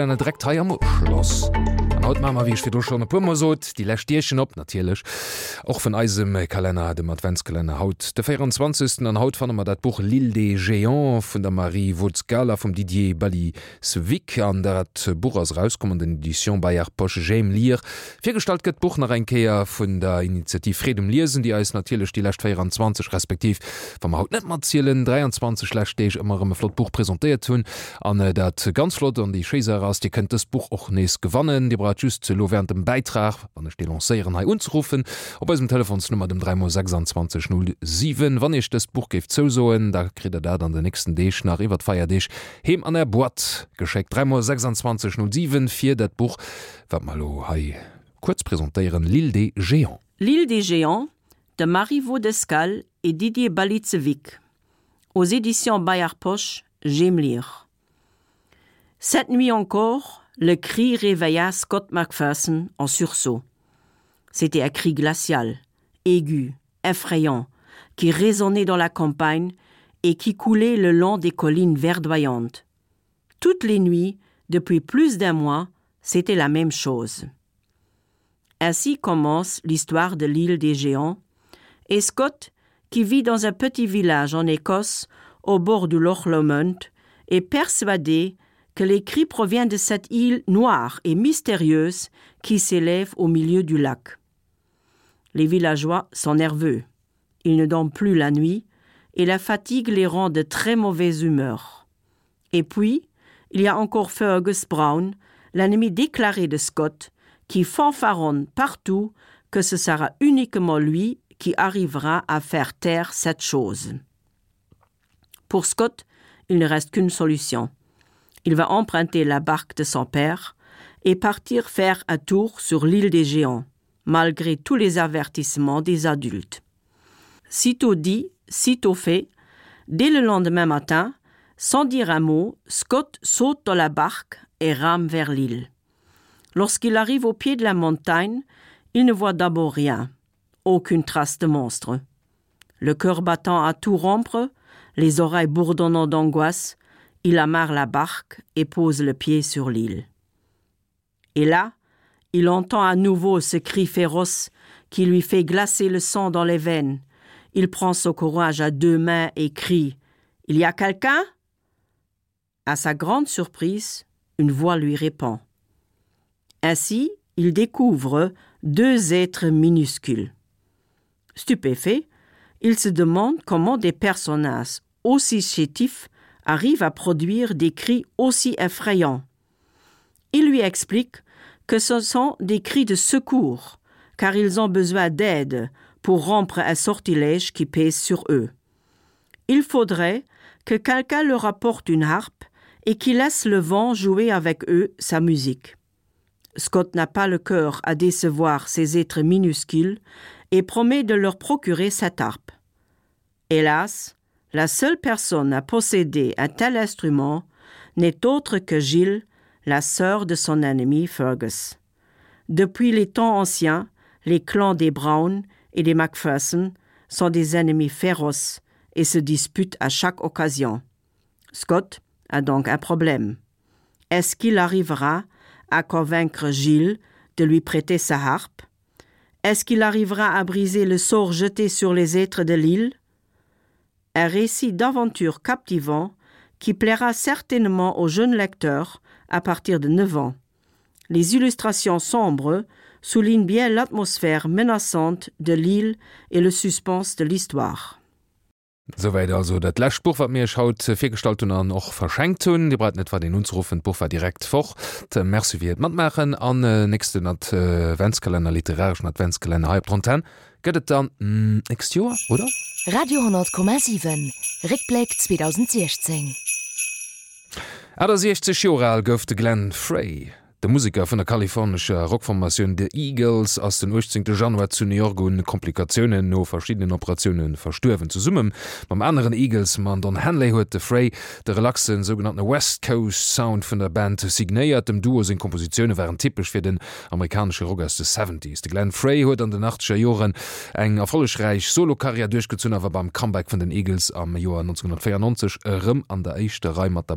Dann direkt am Schloss haut Mammer wie fir du schon pummer sot, die Lächtierchen op natierlech. och vun eisem Kalender dem Adventskalender haut. De 24. an Haut fannmmer dat Buch Lille de Géant vun der Marie Wuzgala vum Didier Bali Swik an der dat Buch ass rauskommenden Edition Bayer Poche James Lier. Virstalt gët Buch nach enkeier vun der Initiativ Fredem Lisen, die als natierlech die Lächt 24 respektiv vom haut net mat 23 Lächtech immer ëmmerem Flotbuch präsentiert hunn an dat ganz flott an die Scheser ass, die kennt das Buch och nees gewannen, die bra dat just ze lowen dem Beitrag wann ich delanceieren hai unzurufen op dem Telefonsnummer dem 32607 wann ich das Buch geft zo soen da krit er da an den nächsten Dech nach iwwer feier Dich hem an der Bord geschekt 32607 fir dat Buch. Wat mal lo hai kurz präsentieren l'île des Géants. L'île des Géants de Marivaux d'Escal et Didier Balitzevic aux éditions Bayard Poche j'aime lire. Cette nuit encore, le cri réveilla Scott Macpherson en sursaut. C'était un cri glacial, aigu, effrayant, qui résonnait dans la campagne et qui coulait le long des collines verdoyantes. Toutes les nuits, depuis plus d'un mois, c'était la même chose. Ainsi commence l'histoire de l'île des géants, et Scott, qui vit dans un petit village en Écosse, au bord du Loch Lomond, est persuadé que les cris proviennent de cette île noire et mystérieuse qui s'élève au milieu du lac. Les villageois sont nerveux. Ils ne dorment plus la nuit et la fatigue les rend de très mauvaise humeur. Et puis, il y a encore Fergus Brown, l'ennemi déclaré de Scott, qui fanfaronne partout que ce sera uniquement lui qui arrivera à faire taire cette chose. Pour Scott, il ne reste qu'une solution il va emprunter la barque de son père et partir faire un tour sur l'île des géants malgré tous les avertissements des adultes. Sitôt dit sitôt fait dès le lendemain matin sans dire un mot scott saute dans la barque et rame vers l'île. Lorsqu'il arrive au pied de la montagne il ne voit d'abord rien aucune trace de monstre. Le cœur battant à tout rompre les oreilles bourdonnant d'angoisse il amarre la barque et pose le pied sur l'île. Et là, il entend à nouveau ce cri féroce qui lui fait glacer le sang dans les veines. Il prend son courage à deux mains et crie: Il y a quelqu'un? À sa grande surprise, une voix lui répond. Ainsi, il découvre deux êtres minuscules. Stupéfait, il se demande comment des personnages aussi chétifs arrive à produire des cris aussi effrayants. Il lui explique que ce sont des cris de secours, car ils ont besoin d'aide pour rompre un sortilège qui pèse sur eux. Il faudrait que quelqu'un leur apporte une harpe et qui laisse le vent jouer avec eux sa musique. Scott n'a pas le cœur à décevoir ces êtres minuscules et promet de leur procurer cette harpe. Hélas, la seule personne à posséder un tel instrument n'est autre que Gilles, la sœur de son ennemi Fergus. Depuis les temps anciens, les clans des Brown et des Macpherson sont des ennemis féroces et se disputent à chaque occasion. Scott a donc un problème. Est-ce qu'il arrivera à convaincre Gilles de lui prêter sa harpe? Est-ce qu'il arrivera à briser le sort jeté sur les êtres de l'île? un récit d'aventure captivant qui plaira certainement aux jeunes lecteurs à partir de 9 ans. Les illustrations sombres soulignent bien l'atmosphère menaçante de l'île et le suspense de l'histoire. Soweit also dat Lächbuch wat mir schaut firgestalten an och verschenkt hunn, Di breit net war den unrufen Buffer direkt foch. Merc wie mat machen an äh, nächste Adventskalender literarischen Adventskalender halb Tronten. Gëtt dann mm, nächste Joer oder? Radio 10,7 Rickblick 2016. Äder 60 Joral goufte Glenn Frey De Musiker vun der kalifornischer Rockformatioun de Eagles ass den 18. Januar zu New York hun Komplikationen no verschiedenen Operationen verstöwen zu summen. Beim anderen Eagles man Don Hanley huet de Frey de relaxen son West Coast Sound vun der Band signéiert dem Duo sinn Kompositionune wären typisch fir den amerikanische Rockers de 70s. De Glenn Frey huet an den nachtscher Joren eng erfollegreich Solokarrier durchgezun awer beim Comeback vun den Eagles am Joar 1994 ëm an der Eischchte Reimat der Band